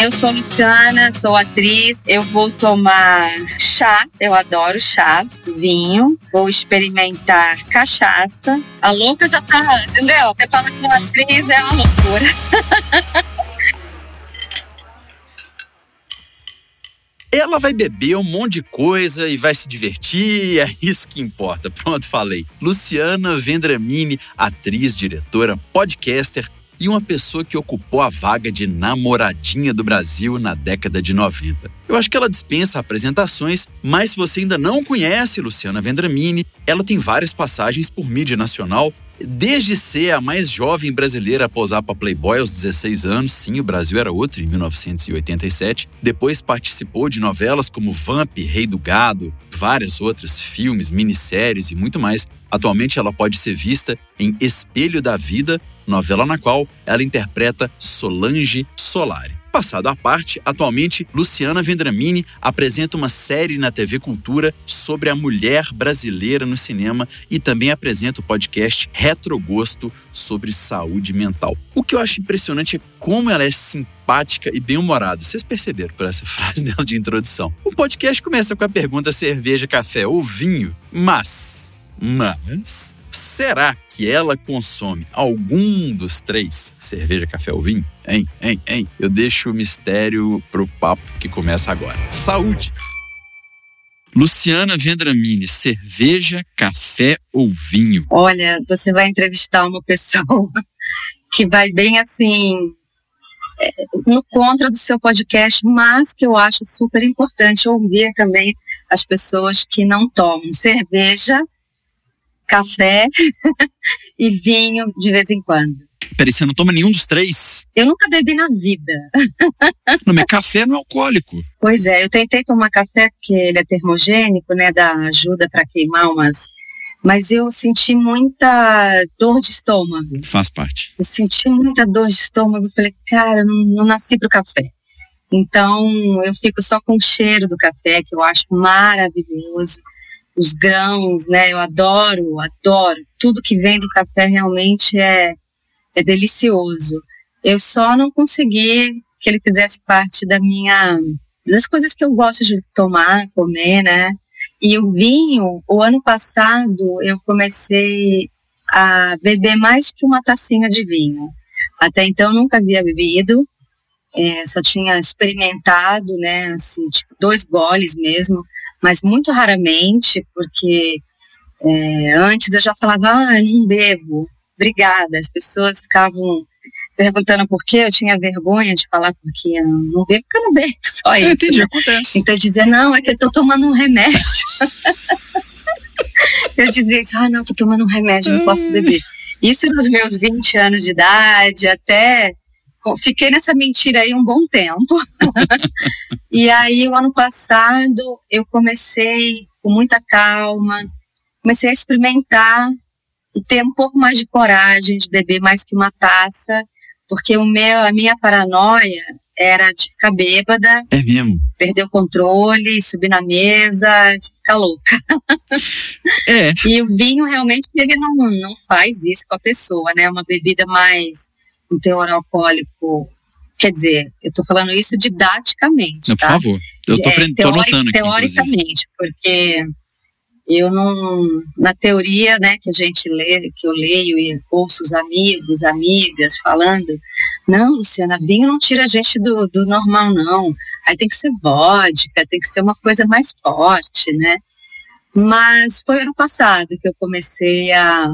Eu sou Luciana, sou atriz. Eu vou tomar chá, eu adoro chá, vinho. Vou experimentar cachaça. A louca já tá, entendeu? Você fala que uma atriz é uma loucura. Ela vai beber um monte de coisa e vai se divertir, é isso que importa. Pronto, falei. Luciana Vendramini, atriz, diretora, podcaster, e uma pessoa que ocupou a vaga de namoradinha do Brasil na década de 90. Eu acho que ela dispensa apresentações, mas se você ainda não conhece Luciana Vendramini, ela tem várias passagens por mídia nacional Desde ser a mais jovem brasileira a posar para Playboy aos 16 anos, sim, o Brasil era outro, em 1987. Depois participou de novelas como Vamp, Rei do Gado, várias outras, filmes, minisséries e muito mais. Atualmente ela pode ser vista em Espelho da Vida, novela na qual ela interpreta Solange Solari. Passado à parte, atualmente, Luciana Vendramini apresenta uma série na TV Cultura sobre a mulher brasileira no cinema e também apresenta o podcast Retrogosto sobre saúde mental. O que eu acho impressionante é como ela é simpática e bem-humorada. Vocês perceberam por essa frase dela de introdução. O podcast começa com a pergunta cerveja, café ou vinho, mas... Mas Será que ela consome algum dos três, cerveja, café ou vinho? Hein, hein, hein? Eu deixo o mistério pro papo que começa agora. Saúde! Luciana Vendramini, cerveja, café ou vinho? Olha, você vai entrevistar uma pessoa que vai bem assim é, no contra do seu podcast, mas que eu acho super importante ouvir também as pessoas que não tomam cerveja café e vinho de vez em quando. Peraí, você não toma nenhum dos três? Eu nunca bebi na vida. Não, mas café não é alcoólico. Pois é, eu tentei tomar café porque ele é termogênico, né, dá ajuda para queimar umas mas eu senti muita dor de estômago. Faz parte. Eu senti muita dor de estômago. Falei, cara, não, não nasci para o café. Então eu fico só com o cheiro do café, que eu acho maravilhoso os grãos, né? Eu adoro, adoro. Tudo que vem do café realmente é, é delicioso. Eu só não consegui que ele fizesse parte da minha das coisas que eu gosto de tomar, comer, né? E o vinho, o ano passado eu comecei a beber mais que uma tacinha de vinho. Até então nunca havia bebido, é, só tinha experimentado, né, assim, tipo, dois goles mesmo, mas muito raramente, porque é, antes eu já falava, ah, não bebo, obrigada. As pessoas ficavam perguntando por quê, eu tinha vergonha de falar porque eu não bebo, porque eu não bebo, só isso. Entendi, né? acontece. Então eu dizia, não, é que eu tô tomando um remédio. eu dizia isso, ah, não, tô tomando um remédio, não posso beber. Isso nos meus 20 anos de idade, até fiquei nessa mentira aí um bom tempo. e aí, o ano passado, eu comecei com muita calma, comecei a experimentar e ter um pouco mais de coragem de beber mais que uma taça, porque o meu, a minha paranoia era de ficar bêbada. É mesmo? Perder o controle, subir na mesa, ficar louca. É. e o vinho realmente ele não, não faz isso com a pessoa, né? É uma bebida mais um teor alcoólico Quer dizer, eu estou falando isso didaticamente. Não, tá? Por favor, eu estou é, aqui. Teoricamente, porque eu não. Na teoria, né, que a gente lê, que eu leio e ouço os amigos, amigas falando, não, Luciana, vinho não tira a gente do, do normal, não. Aí tem que ser vodka, tem que ser uma coisa mais forte, né? Mas foi ano passado que eu comecei a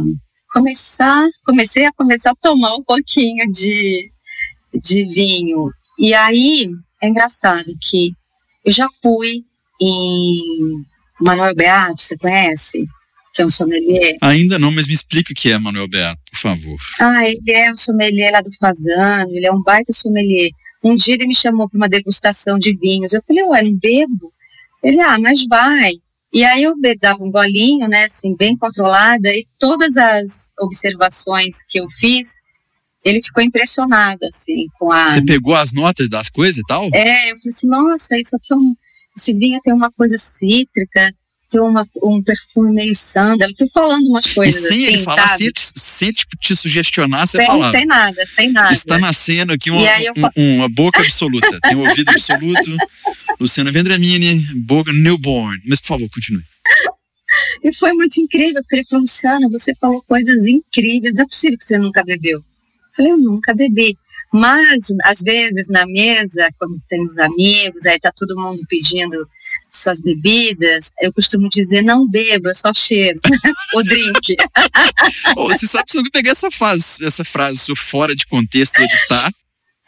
começar, comecei a começar a tomar um pouquinho de, de vinho. E aí é engraçado que eu já fui em Manuel Beato, você conhece? Que é um sommelier. Ainda não, mas me explica o que é Manuel Beato, por favor. Ah, ele é um sommelier lá do Fazano, ele é um baita sommelier. Um dia ele me chamou para uma degustação de vinhos. Eu falei, ué, não bebo? Ele, ah, mas vai. E aí eu dava um golinho, né, assim, bem controlada, e todas as observações que eu fiz, ele ficou impressionado, assim, com a... Você pegou as notas das coisas e tal? É, eu falei assim, nossa, isso aqui é um... Esse vinho tem uma coisa cítrica, ter uma, um perfume meio sândalo. Fui falando umas coisas e sem assim, ele falar, sabe? sem, te- sem tipo, te sugestionar, você sem, falava. sem nada, sem nada. Está nascendo aqui uma, eu um- uma boca absoluta. Tem um ouvido absoluto. Luciana Vendramini, boca newborn. Mas, por favor, continue. E foi muito incrível, porque ele falou, Luciana, você falou coisas incríveis, não é possível que você nunca bebeu. Eu falei, eu nunca bebi. Mas, às vezes, na mesa, quando tem os amigos, aí tá todo mundo pedindo suas bebidas, eu costumo dizer, não bebo, eu só cheiro o drink. Ô, você sabe se eu pegar essa frase, essa frase fora de contexto e editar,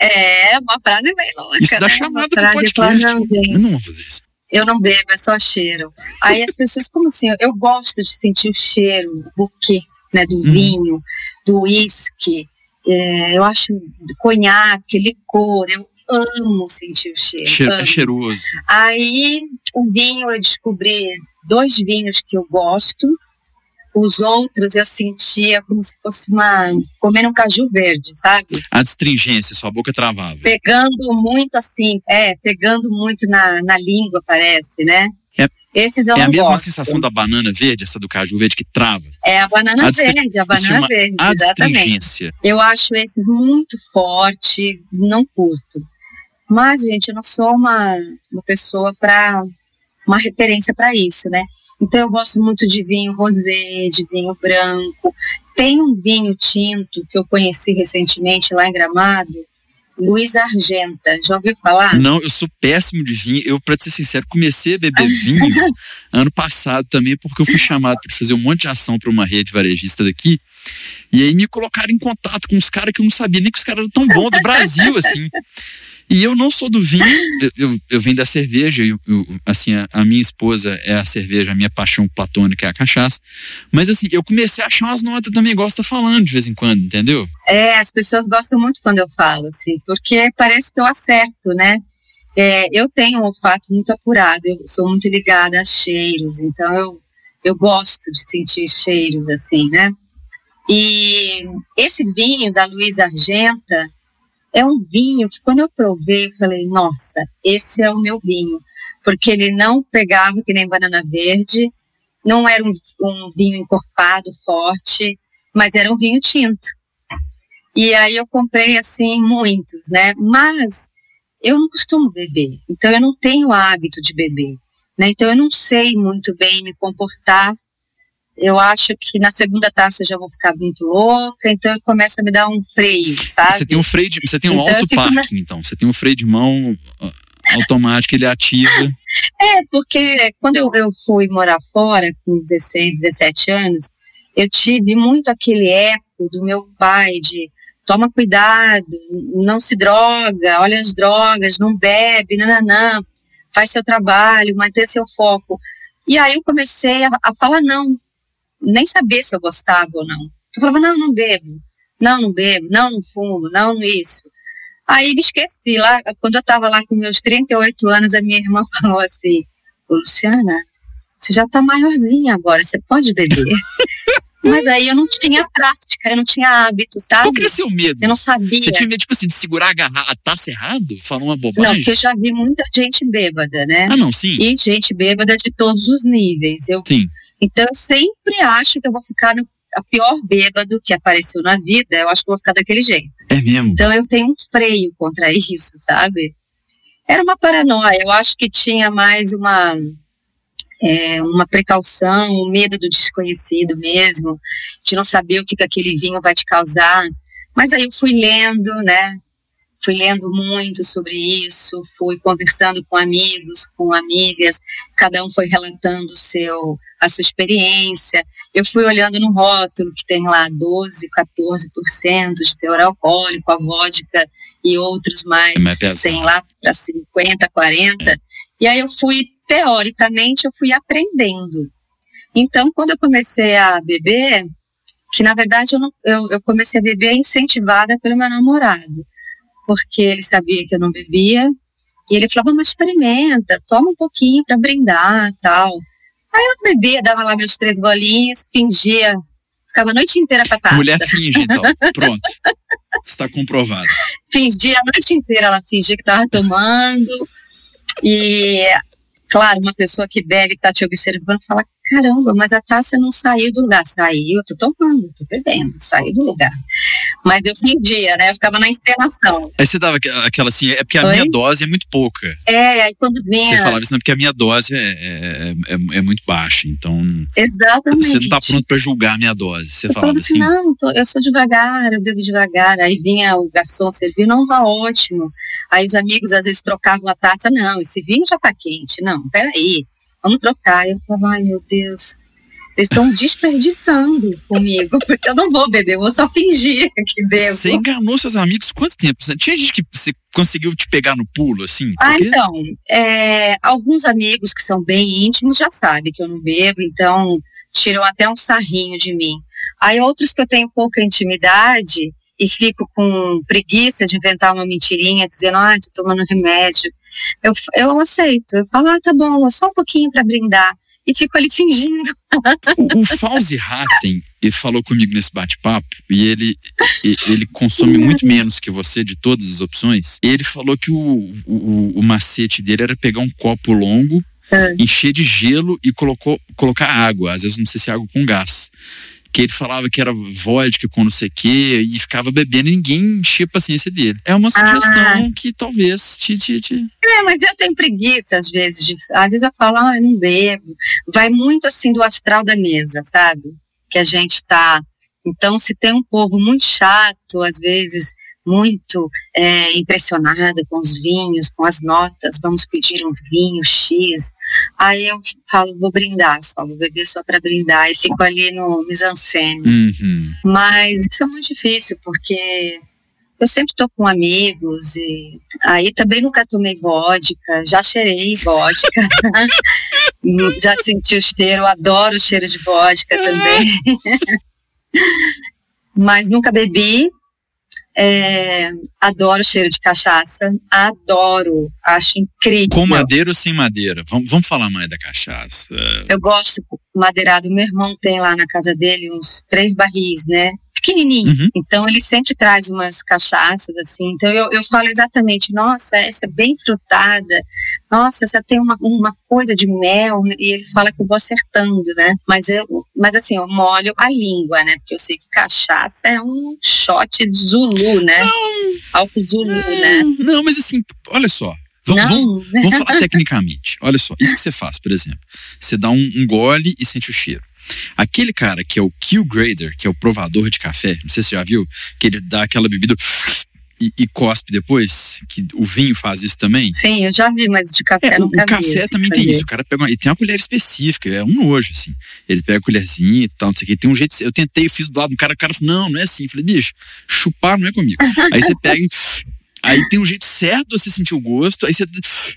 É, uma frase bem louca, isso dá né? chamada falo, podcast. não, gente, Eu não vou fazer isso. eu não bebo, é só cheiro. Aí as pessoas, como assim? Eu gosto de sentir o cheiro, o buquê, né, do Uhum. vinho, do uísque. É, eu acho conhaque, licor, eu amo sentir o cheiro. Cheiro- é cheiroso. Aí o vinho eu descobri dois vinhos que eu gosto. Os outros eu sentia como se fosse uma comendo um caju verde, sabe? A astringência, sua boca travava. pegando muito assim, é, pegando muito na, na língua, parece, né? É- Esses eu É a mesma gosto. sensação da banana verde, essa do caju verde que trava. É a banana A verde, a banana verde, exatamente. Eu acho esses muito forte, não curto. Mas, gente, eu não sou uma, uma pessoa para uma referência para isso, né? Então eu gosto muito de vinho rosé, de vinho branco. Tem um vinho tinto que eu conheci recentemente lá em Gramado, Luiz Argenta. Já ouviu falar? Não, eu sou péssimo de vinho. Eu, pra ser sincero, comecei a beber vinho ano passado também, porque eu fui chamado para fazer um monte de ação para uma rede varejista daqui. E aí me colocaram em contato com uns caras que eu não sabia nem que os caras eram tão bons do Brasil, assim. E eu não sou do vinho, eu, eu, venho da cerveja, eu, eu- assim, a, a minha esposa é a cerveja, a minha paixão platônica é a cachaça. Mas assim, eu comecei a achar umas notas também, gosta falando de vez em quando, entendeu? É, as pessoas gostam muito quando eu falo, assim, porque parece que eu acerto, né? É, eu tenho um olfato muito apurado, eu sou muito ligada a cheiros, então eu, eu gosto de sentir cheiros, assim, né? E esse vinho da Luiz Argenta é um vinho que quando eu provei, eu falei, nossa, esse é o meu vinho, porque ele não pegava que nem banana verde, não era um, um vinho encorpado, forte, mas era um vinho tinto. E aí eu comprei assim muitos, né? Mas eu não costumo beber, então eu não tenho hábito de beber, né? Então eu não sei muito bem me comportar. Eu acho que na segunda taça eu já vou ficar muito louca, então eu começo a me dar um freio, sabe? Você tem um freio de, você tem um Então, eu auto fico na- então. Você tem um freio de mão automático, ele ativa. É, porque quando eu, eu fui morar fora, com 16, 17 anos, eu tive muito aquele eco do meu pai de toma cuidado, não se droga, olha as drogas, não bebe, nananã, faz seu trabalho, manter seu foco. E aí eu comecei a, a falar não, nem saber se eu gostava ou não. Eu falava, não, não bebo, não, não bebo, não, não fumo, não, não isso. Aí me esqueci, lá, quando eu estava lá com meus 38 anos, a minha irmã falou assim, "Ô, Luciana, você já está maiorzinha agora, você pode beber. Mas aí eu não tinha prática, eu não tinha hábito, Qual sabe? que era seu medo? Eu não sabia. Você tinha medo, tipo assim, de segurar a, garra- a taça errado? Falar uma Não, bobagem? porque eu já vi muita gente bêbada, né? Ah, não, sim. E gente bêbada de todos os níveis. Eu, Sim. Então eu sempre acho que eu vou ficar no a pior bêbado que apareceu na vida, eu acho que eu vou ficar daquele jeito. É mesmo. Então eu tenho um freio contra isso, sabe? Era uma paranoia, eu acho que tinha mais uma é, uma precaução, um medo do desconhecido mesmo, de não saber o que, que aquele vinho vai te causar. Mas aí eu fui lendo, né? Fui lendo muito sobre isso, fui conversando com amigos, com amigas, cada um foi relatando seu, a sua experiência. Eu fui olhando no rótulo que tem lá 12, 14% de teor alcoólico, a vodka e outros mais, É tem lá para 50, 40. E aí eu fui, teoricamente, eu fui aprendendo. Então, quando eu comecei a beber, que na verdade eu, não, eu, eu comecei a beber incentivada pelo meu namorado, porque ele sabia que eu não bebia, e ele falava, mas experimenta, toma um pouquinho para brindar tal. Aí eu bebia, dava lá meus três golinhos, fingia, ficava a noite inteira com. Mulher finge, então. Pronto. Está comprovado. fingia a noite inteira, ela fingia que estava tomando. E Claro, uma pessoa que bebe, está te observando, fala: caramba, mas a taça não saiu do lugar. Saiu, eu tô tomando, tô bebendo, saiu do lugar. Mas eu fingia, né? Eu ficava na encenação. Aí você dava aquela assim, é porque a Oi? minha dose é muito pouca. É, aí quando vinha. Você falava isso, não, porque a minha dose é, é, é, é muito baixa, então. Exatamente. Você não tá pronto para julgar a minha dose. Você eu falava assim, assim, não, tô, eu sou devagar, eu bebo devagar. Aí vinha o garçom servir, não, tá ótimo. Aí os amigos às vezes trocavam a taça, não, esse vinho já tá quente. Não, peraí, vamos trocar. Eu falava, ai meu Deus, eles estão desperdiçando comigo, porque eu não vou beber, eu vou só fingir que bebo. Você enganou seus amigos quanto tempo? Tinha gente que você conseguiu te pegar no pulo, assim? Ah, então, é, alguns amigos que são bem íntimos já sabem que eu não bebo, então tiram até um sarrinho de mim. Aí outros que eu tenho pouca intimidade, e fico com preguiça de inventar uma mentirinha, dizendo, ah, tô tomando remédio. Eu, eu aceito. Eu falo, ah, tá bom, só um pouquinho para brindar. E fico ali fingindo. O, o Fauzi Hatten, falou comigo nesse bate-papo, e ele, ele consome muito menos que você de todas as opções. E ele falou que o, o, o macete dele era pegar um copo longo, é. encher de gelo e colocou, colocar água. Às vezes não sei se é água com gás que ele falava que era vodka com não sei o quê, e ficava bebendo e ninguém enchia a paciência dele. É uma sugestão ah. que talvez te, te, te, É, mas eu tenho preguiça às vezes. De, às vezes eu falo, ah, eu não bebo. Vai muito assim do astral da mesa, sabe? Que a gente tá. Então, se tem um povo muito chato, às vezes muito é, impressionada com os vinhos, com as notas, vamos pedir um vinho X. Aí eu falo, vou brindar só, vou beber só para brindar e fico ali no mise-en-scène. Uhum. Mas isso é muito difícil, porque eu sempre estou com amigos e aí também nunca tomei vodka, já cheirei vodka, já senti o cheiro, adoro o cheiro de vodka também. Mas nunca bebi, é, adoro o cheiro de cachaça, adoro, acho incrível. Com madeira ou sem madeira? Vamos, vamos falar mais da cachaça. Eu gosto madeirado. Meu irmão tem lá na casa dele uns três barris, né? Pequenininho. Uhum. Então ele sempre traz umas cachaças assim. Então eu, eu falo exatamente, nossa, essa é bem frutada. Nossa, essa tem uma, uma coisa de mel e ele fala que eu vou acertando, né? Mas eu, mas assim, eu molho a língua, né? Porque eu sei que cachaça é um shot Zulu, né? Não, Álcool Zulu, não, né? Não, mas assim, olha só. Vamos, vamos, vamos falar tecnicamente. Olha só, isso que você faz, por exemplo. Você dá um, um gole e sente o cheiro. Aquele cara que é o Q Grader, que é o provador de café, não sei se você já viu, que ele dá aquela bebida e, e, cospe depois, que o vinho faz isso também. Sim, eu já vi, mas de café é, nunca O café também tem isso. O cara pega uma, e tem uma colher específica, é um nojo, assim. Ele pega a colherzinha e tal, não sei o que. Tem um jeito. Eu tentei, eu fiz do lado do cara, o cara falou: não, não é assim. Eu falei, bicho, chupar não é comigo. aí você pega e. Aí tem um jeito certo de você sentir o gosto, aí, você,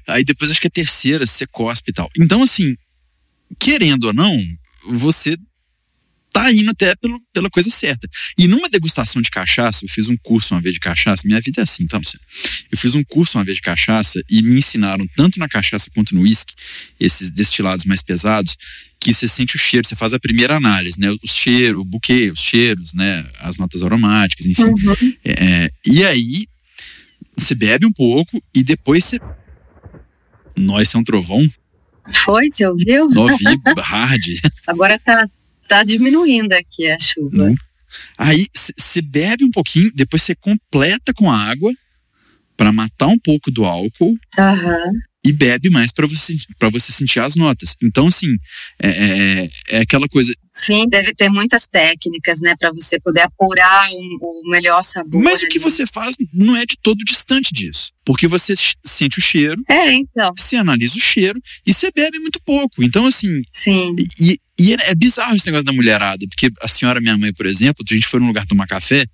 aí depois acho que é a terceira, você cospe e tal. Então, assim, querendo ou não, você tá indo até pelo, pela coisa certa. E numa degustação de cachaça, eu fiz um curso uma vez de cachaça, minha vida é assim, tá, Luciano? Eu fiz um curso uma vez de cachaça e me ensinaram, tanto na cachaça quanto no uísque, esses destilados mais pesados, que você sente o cheiro, você faz a primeira análise, né? O cheiro, o buquê, os cheiros, né? As notas aromáticas, enfim. Uhum. É, e aí, você bebe um pouco e depois você. Nós é um trovão. Foi, você ouviu? Ouvi, hard. Agora tá, tá diminuindo aqui a chuva. Hum. Aí você bebe um pouquinho, depois você completa com água para matar um pouco do álcool. Uhum e bebe mais para você, pra você sentir as notas. Então, assim, é, é, é, aquela coisa. Sim, deve ter muitas técnicas, né, para você poder apurar o, o, melhor sabor. Mas o que você faz não é de todo distante disso. Porque você sente o cheiro, é, então. você analisa o cheiro e você bebe muito pouco. Então, assim. Sim. E, e é, bizarro esse negócio da mulherada, porque a senhora, minha mãe, por exemplo, a gente foi num lugar tomar café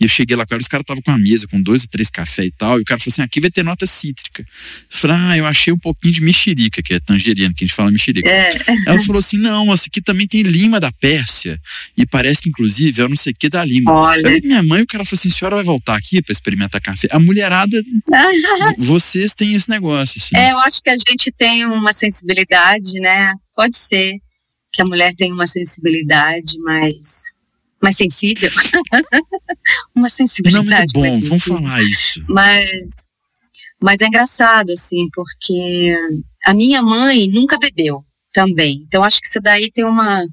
e eu cheguei lá, cara, os caras estavam com uma mesa com dois ou três cafés e tal. E o cara falou assim: aqui vai ter nota cítrica. Eu falei, ah, eu achei um pouquinho de mexerica, que é tangerina, que a gente fala mexerica. É. Ela falou assim: não, essa aqui também tem lima da Pérsia. E parece que, inclusive, é não sei o que da lima. Olha. Eu minha mãe, o cara falou assim: a senhora vai voltar aqui para experimentar café? A mulherada, vocês têm esse negócio, assim. É, eu acho que a gente tem uma sensibilidade, né? Pode ser que a mulher tem uma sensibilidade mais mais sensível. uma sensibilidade. Não, mas é bom, vamos falar isso. Mas, mas é engraçado, assim, porque a minha mãe nunca bebeu também. Então, acho que isso daí tem uma,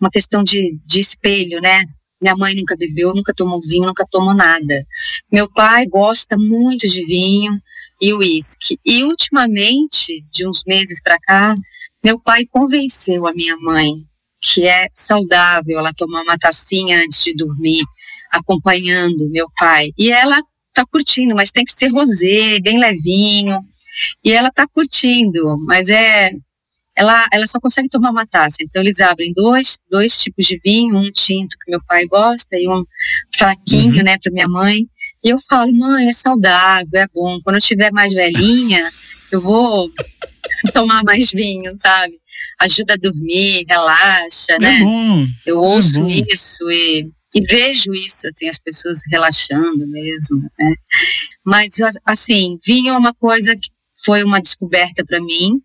uma questão de, de espelho, né? Minha mãe nunca bebeu, nunca tomou vinho, nunca tomou nada. Meu pai gosta muito de vinho e uísque. E ultimamente, de uns meses para cá, meu pai convenceu a minha mãe que é saudável ela tomar uma tacinha antes de dormir, acompanhando meu pai. E ela tá curtindo, mas tem que ser rosé, bem levinho. E ela tá curtindo, mas é ela, ela só consegue tomar uma taça. Então eles abrem dois, dois tipos de vinho, um tinto que meu pai gosta e um fraquinho, uhum. né, para minha mãe. E eu falo, mãe, é saudável, é bom. Quando eu tiver mais velhinha, eu vou tomar mais vinho, sabe? Ajuda a dormir, relaxa, é né? Bom, eu ouço é isso e, e vejo isso, assim, as pessoas relaxando mesmo, né? Mas, assim, vinho é uma coisa que foi uma descoberta para mim.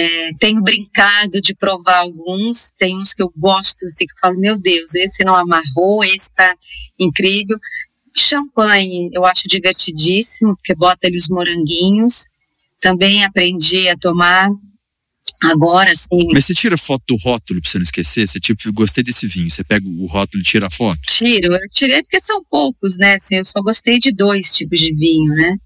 É, tenho brincado de provar alguns, tem uns que eu gosto, assim, que eu falo, meu Deus, esse não amarrou, esse tá incrível. Champanhe eu acho divertidíssimo, porque bota ali os moranguinhos. Também aprendi a tomar agora, assim. Mas você tira foto do rótulo pra você não esquecer? Você tipo, gostei desse vinho, você pega o rótulo e tira a foto? Tiro, eu tirei porque são poucos, né? Assim, eu só gostei de dois tipos de vinho, né?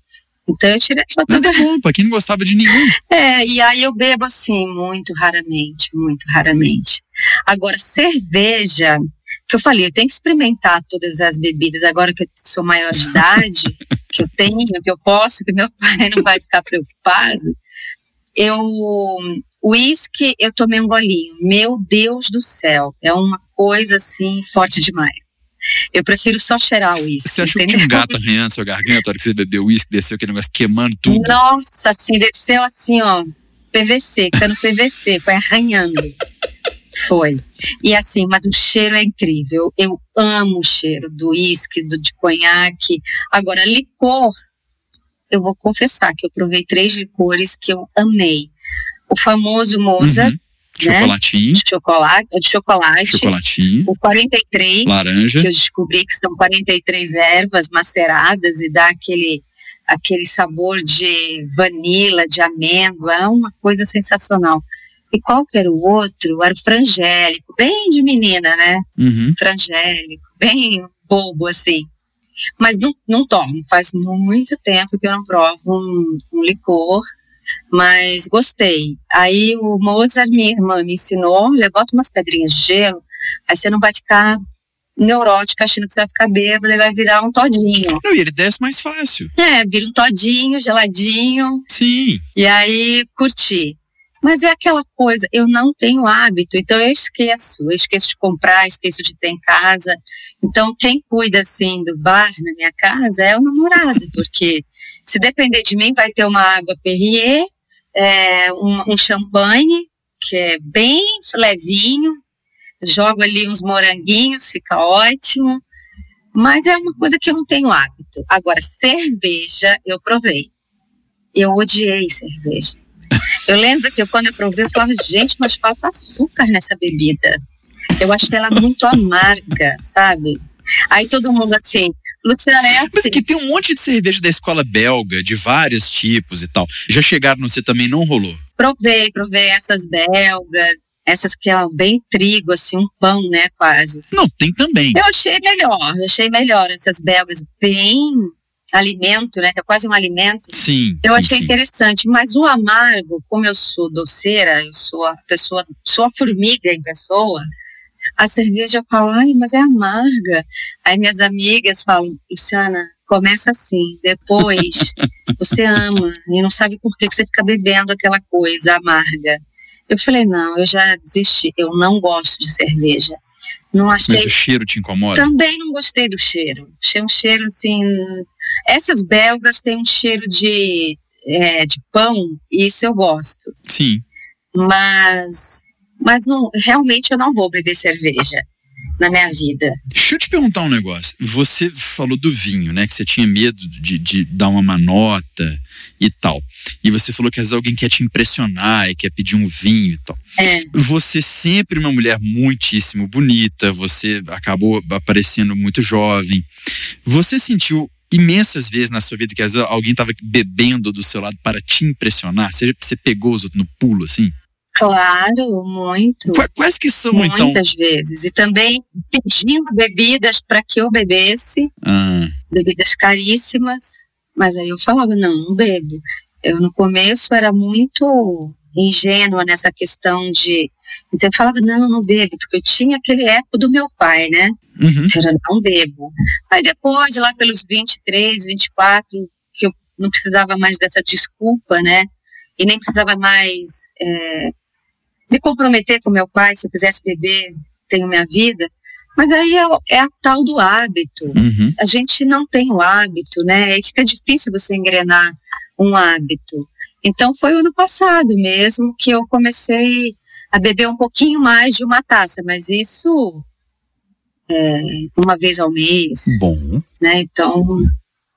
Então eu tirei. Mas tá bom, pra quem não gostava de nenhum. É, e aí eu bebo assim, muito raramente, muito raramente. Agora, cerveja, que eu falei, eu tenho que experimentar todas as bebidas agora que eu sou maior de idade, que eu tenho, que eu posso, que meu pai não vai ficar preocupado. Eu uísque, eu tomei um golinho. Meu Deus do céu, é uma coisa assim forte demais. Eu prefiro só cheirar o uísque. Você achou entendeu? que tinha um gato arranhando sua garganta na hora que você bebeu uísque, desceu aquele negócio queimando tudo? Nossa, assim, desceu assim, ó, PVC, cano PVC, foi arranhando. Foi. E assim, mas o cheiro é incrível. Eu amo o cheiro do uísque, do, de conhaque. Agora, licor, eu vou confessar que eu provei três licores que eu amei. O famoso Moza, uhum. Né? Chocolatinho. De chocolate, de chocolate. Chocolatinho. O 43. Laranja. Que eu descobri que são 43 ervas maceradas e dá aquele, aquele sabor de vanila, de amêndoa. É uma coisa sensacional. E qual que era o outro? Era o frangélico, bem de menina, né? Uhum. Frangélico, bem bobo assim. Mas não, não tomo, faz muito tempo que eu não provo um, um licor, mas gostei. Aí o Mozart, minha irmã, me ensinou, levanta umas pedrinhas de gelo, aí você não vai ficar neurótica achando que você vai ficar bêbado e vai virar um todinho. Não, e ele desce mais fácil. É, vira um todinho, geladinho. Sim. E aí, curti. Mas é aquela coisa, eu não tenho hábito, então eu esqueço, eu esqueço de comprar, esqueço de ter em casa. Então quem cuida assim do bar na minha casa é o namorado, porque se depender de mim vai ter uma água Perrier, é, um, um champanhe que é bem levinho, jogo ali uns moranguinhos, fica ótimo. Mas é uma coisa que eu não tenho hábito. Agora, cerveja, eu provei. Eu odiei cerveja. Eu lembro que eu, quando eu provei, eu falava, gente, mas falta açúcar nessa bebida. Eu achei ela muito amarga, sabe? Aí todo mundo assim, Luciana é assim. Mas que tem um monte de cerveja da escola belga, de vários tipos e tal. Já chegaram no você também, não rolou? Provei, provei essas belgas, essas que é bem trigo, assim, um pão, né, quase. Não, tem também. Eu achei melhor, eu achei melhor essas belgas bem alimento, né, que é quase um alimento. Sim. Eu sim, achei sim. interessante, mas o amargo, como eu sou doceira, eu sou a pessoa, sou a formiga em pessoa, a cerveja fala, ai, mas é amarga. Aí minhas amigas falam, Luciana, começa assim, depois você ama e não sabe por que você fica bebendo aquela coisa amarga. Eu falei, não, eu já desisti, eu não gosto de cerveja. Não achei. Mas o cheiro te incomoda? Também não gostei do cheiro. Achei um cheiro assim. Essas belgas têm um cheiro de, é, de pão, e isso eu gosto. Sim. Mas, mas não, realmente eu não vou beber cerveja na minha vida. Deixa eu te perguntar um negócio. Você falou do vinho, né? Que você tinha medo de, de dar uma manota e tal. E você falou que às vezes alguém quer te impressionar e quer pedir um vinho e tal. É. Você sempre uma mulher muitíssimo bonita, você acabou aparecendo muito jovem. Você sentiu imensas vezes na sua vida que às vezes alguém estava bebendo do seu lado para te impressionar? Você, você pegou os outros no pulo, assim? Claro, muito. Quais que são, Muitas então? Muitas vezes. E também pedindo bebidas para que eu bebesse, ah. bebidas caríssimas. Mas aí eu falava, não, não bebo. Eu no começo era muito ingênua nessa questão de. Então eu falava, não, não bebo, porque eu tinha aquele eco do meu pai, né? Uhum. Era, não bebo. Aí depois, lá pelos 23, 24, que eu não precisava mais dessa desculpa, né? E nem precisava mais é, me comprometer com meu pai, se eu quisesse beber, tenho minha vida. Mas aí é, é a tal do hábito. Uhum. A gente não tem o hábito, né? E fica difícil você engrenar um hábito. Então foi o ano passado mesmo que eu comecei a beber um pouquinho mais de uma taça, mas isso é, uma vez ao mês. Bom. Né? Então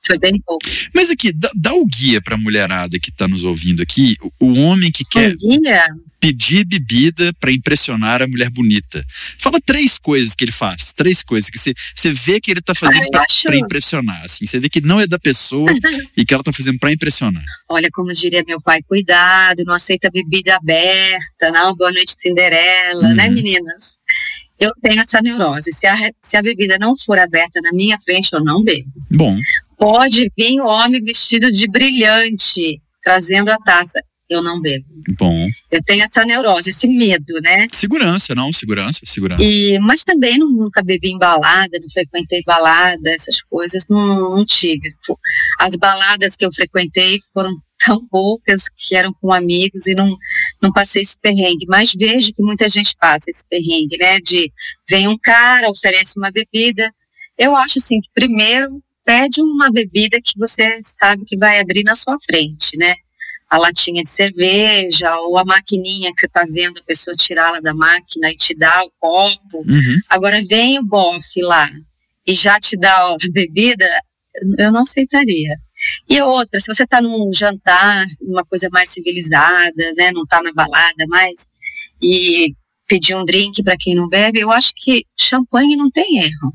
foi bem pouco. Mas aqui, dá, dá o guia para a mulherada que está nos ouvindo aqui, o, o homem que quer. Guia? pedir bebida para impressionar a mulher bonita. Fala três coisas que ele faz, três coisas que você, vê que ele está fazendo para acho... impressionar, assim, você vê que não é da pessoa e que ela está fazendo para impressionar. Olha, como diria meu pai, cuidado, não aceita bebida aberta, não, boa noite Cinderela, né, uhum. né, meninas? Eu tenho essa neurose. Se a, se a bebida não for aberta na minha frente, eu não bebo. Bom. Pode vir o homem vestido de brilhante, trazendo a taça eu não bebo. Bom. Eu tenho essa neurose, esse medo, né? Segurança, não, segurança, segurança. E, mas também nunca bebi em balada, não frequentei balada, essas coisas, não, não tive. As baladas que eu frequentei foram tão poucas que eram com amigos e não, não passei esse perrengue. Mas vejo que muita gente passa esse perrengue, né? De vem um cara, oferece uma bebida. Eu acho assim que primeiro pede uma bebida que você sabe que vai abrir na sua frente, né? a latinha de cerveja ou a maquininha que você está vendo a pessoa tirá-la da máquina e te dá o copo. Uhum. Agora vem o bofe lá e já te dá a bebida, eu não aceitaria. E outra, se você está num jantar, uma coisa mais civilizada, né, não está na balada mais, e pedir um drink para quem não bebe, eu acho que champanhe não tem erro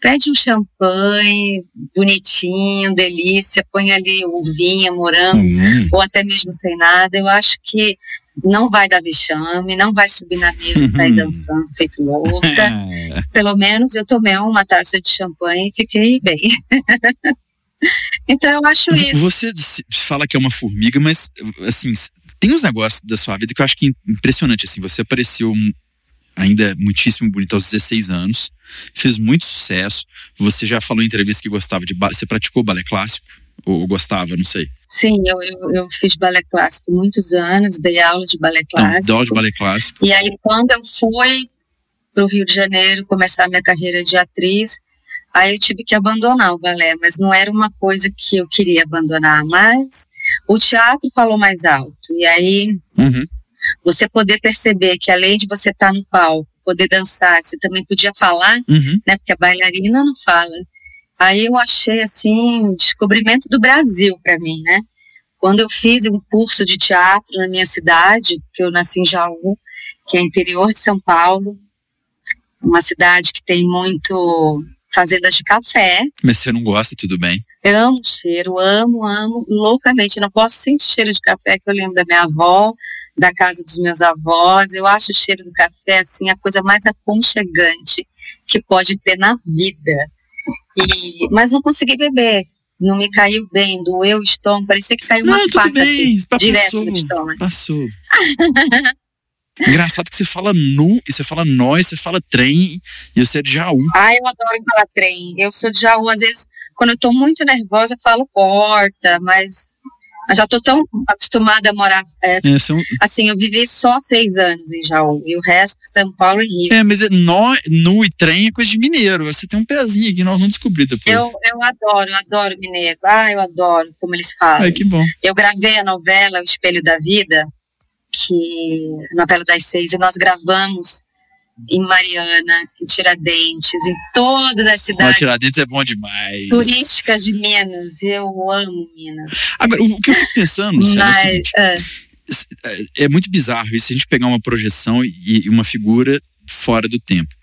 pede um champanhe bonitinho, delícia, põe ali uvinha, morango, uhum. ou até mesmo sem nada. Eu acho que não vai dar vexame, não vai subir na mesa e sair dançando feito louca. Pelo menos eu tomei uma taça de champanhe e fiquei bem. então eu acho isso. Você fala que é uma formiga, mas assim, tem uns negócios da sua vida que eu acho que é impressionante assim, você apareceu ainda muitíssimo bonita aos 16 anos, fez muito sucesso. Você já falou em entrevista que gostava de balé. Você praticou balé clássico? Ou gostava, não sei. Sim, eu, eu, eu fiz balé clássico muitos anos, dei aula de balé clássico. Então, aula de balé clássico. E aí, quando eu fui para o Rio de Janeiro começar a minha carreira de atriz, aí eu tive que abandonar o balé, mas não era uma coisa que eu queria abandonar, mas o teatro falou mais alto. E aí uhum. Você poder perceber que além de você estar no palco, poder dançar, você também podia falar, uhum. né? Porque a bailarina não fala. Aí eu achei assim um descobrimento do Brasil para mim, né? Quando eu fiz um curso de teatro na minha cidade, que eu nasci em Jaú, que é interior de São Paulo, uma cidade que tem muito fazendas de café. Mas você não gosta, tudo bem. Eu amo cheiro, amo, amo loucamente. não posso sentir cheiro de café que eu lembro da minha avó, da casa dos meus avós. Eu acho o cheiro do café assim a coisa mais aconchegante que pode ter na vida. E, mas não consegui beber. Não me caiu bem, doeu o estômago, parecia que caiu uma não, faca bem, assim, passou, direto no estômago. Passou. Engraçado que você fala nu, e você fala nós, você fala trem, e você é de Jaú. Ah, eu adoro falar trem. Eu sou de Jaú. Às vezes, quando eu tô muito nervosa, eu falo porta, mas eu já tô tão acostumada a morar. É, é, são... Assim, eu vivi só seis anos em Jaú, e o resto, São Paulo e Rio. É, mas é nó, nu e trem é coisa de mineiro. Você tem um pezinho aqui, nós vamos descobrir depois. Eu, eu adoro, eu adoro mineiro. Ah, eu adoro como eles falam. Ai, que bom. Eu gravei a novela O Espelho da Vida que novela das seis, e nós gravamos em Mariana, em Tiradentes, em todas as cidades. Oh, Tiradentes é bom demais. Turísticas de Minas, eu amo Minas. Agora, o que eu fico pensando, Luciano, Mas, é seguinte, é. é muito bizarro isso, a gente pegar uma projeção e uma figura fora do tempo.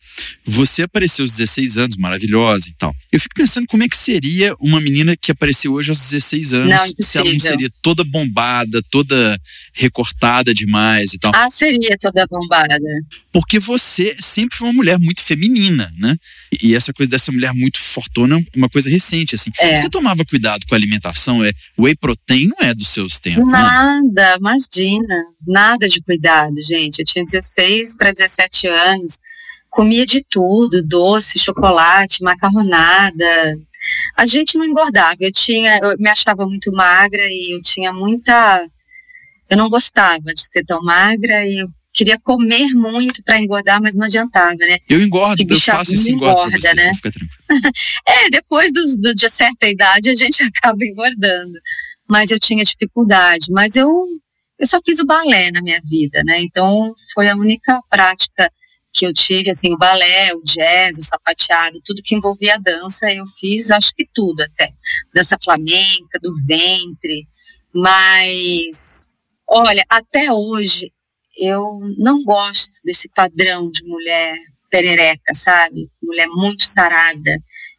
Você apareceu aos 16 anos, maravilhosa e tal. Eu fico pensando como é que seria uma menina que apareceu hoje aos 16 anos, não, se ela não seria toda bombada, toda recortada demais e tal. Ah, seria toda bombada. Porque você sempre foi uma mulher muito feminina, né? E essa coisa dessa mulher muito fortuna é uma coisa recente, assim. É. Você tomava cuidado com a alimentação? É, whey protein não é dos seus tempos, Nada, né? imagina. Nada de cuidado, gente. Eu tinha 16 para 17 anos comia de tudo, doce, chocolate, macarronada. A gente não engordava. Eu tinha, eu me achava muito magra e eu tinha muita, eu não gostava de ser tão magra e eu queria comer muito para engordar, mas não adiantava, né? Eu engordo, eu faço isso engorda, você, né? é, depois dos, do, de certa idade a gente acaba engordando. Mas eu tinha dificuldade, mas eu eu só fiz o balé na minha vida, né? Então foi a única prática que eu tive, assim, o balé, o jazz, o sapateado, tudo que envolvia dança, eu fiz, acho que tudo até. Dança flamenca, do ventre, mas, olha, até hoje eu não gosto desse padrão de mulher perereca, sabe? Mulher muito sarada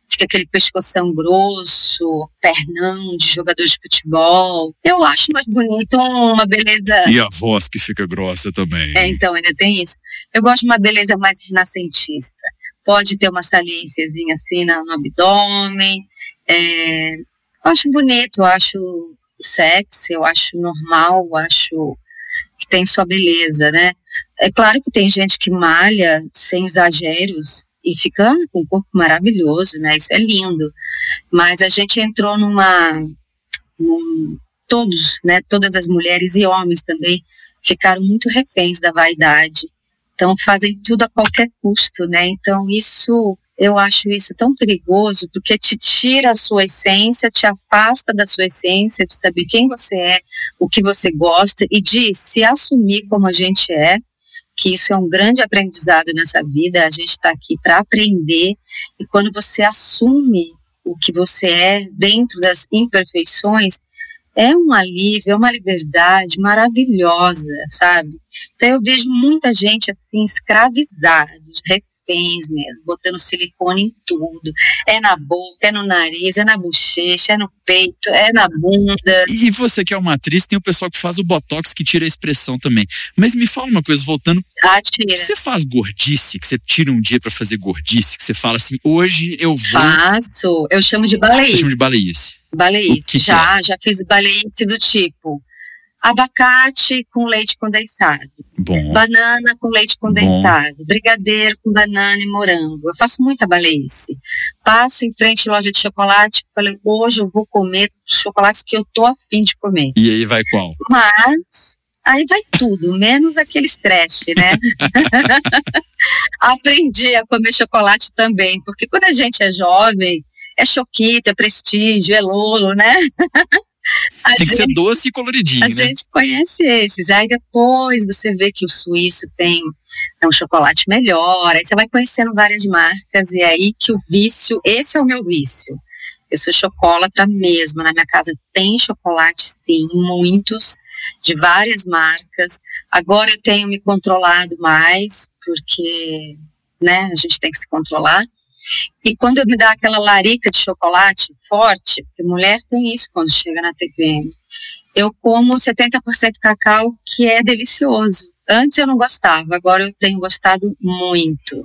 fica aquele pescoção grosso, pernão de jogador de futebol. Eu acho mais bonito uma beleza. E a voz que fica grossa também. É, então, ainda tem isso. Eu gosto de uma beleza mais renascentista. Pode ter uma saliênciazinha assim no abdômen. É... Eu acho bonito, eu acho sexy, eu acho normal, eu acho que tem sua beleza, né? É claro que tem gente que malha sem exageros, e fica com um corpo maravilhoso, né? Isso é lindo. Mas a gente entrou numa. Num, todos, né? Todas as mulheres e homens também ficaram muito reféns da vaidade. Então fazem tudo a qualquer custo, né? Então isso eu acho isso tão perigoso porque te tira a sua essência, te afasta da sua essência, de saber quem você é, o que você gosta e de se assumir como a gente é que isso é um grande aprendizado nessa vida. A gente está aqui para aprender e quando você assume o que você é dentro das imperfeições, é um alívio, é uma liberdade maravilhosa, sabe? Então eu vejo muita gente assim escravizada, reféns mesmo, botando silicone em tudo. É na boca, é no nariz, é na bochecha, é no peito, é na bunda. E você que é uma atriz, tem o pessoal que faz o botox que tira a expressão também. Mas me fala uma coisa, voltando. Ah, tira. Você faz gordice, que você tira um dia para fazer gordice, que você fala assim, hoje eu vou. Faço, eu chamo de baleice. Você chama de baleice. Baleice, já, já fiz baleice do tipo abacate com leite condensado, Bom. banana com leite condensado, Bom. brigadeiro com banana e morango. Eu faço muita baleice. Passo em frente à loja de chocolate, falei, hoje eu vou comer chocolates que eu tô afim de comer. E aí vai qual? Mas aí vai tudo, menos aquele trash, né? Aprendi a comer chocolate também, porque quando a gente é jovem, é choquito, é prestígio, é lolo, né? A Tem gente, que ser doce e coloridinho. A né? gente conhece esses. Aí depois você vê que o suíço tem um chocolate melhor. Aí você vai conhecendo várias marcas. E aí que o vício, esse é o meu vício. Eu sou chocolatra mesmo. Na minha casa tem chocolate, sim, muitos, de várias marcas. Agora eu tenho me controlado mais, porque né, a gente tem que se controlar. E quando me dá aquela larica de chocolate forte, porque mulher tem isso quando chega na TPM, eu como 70% cacau, que é delicioso. Antes eu não gostava, agora eu tenho gostado muito.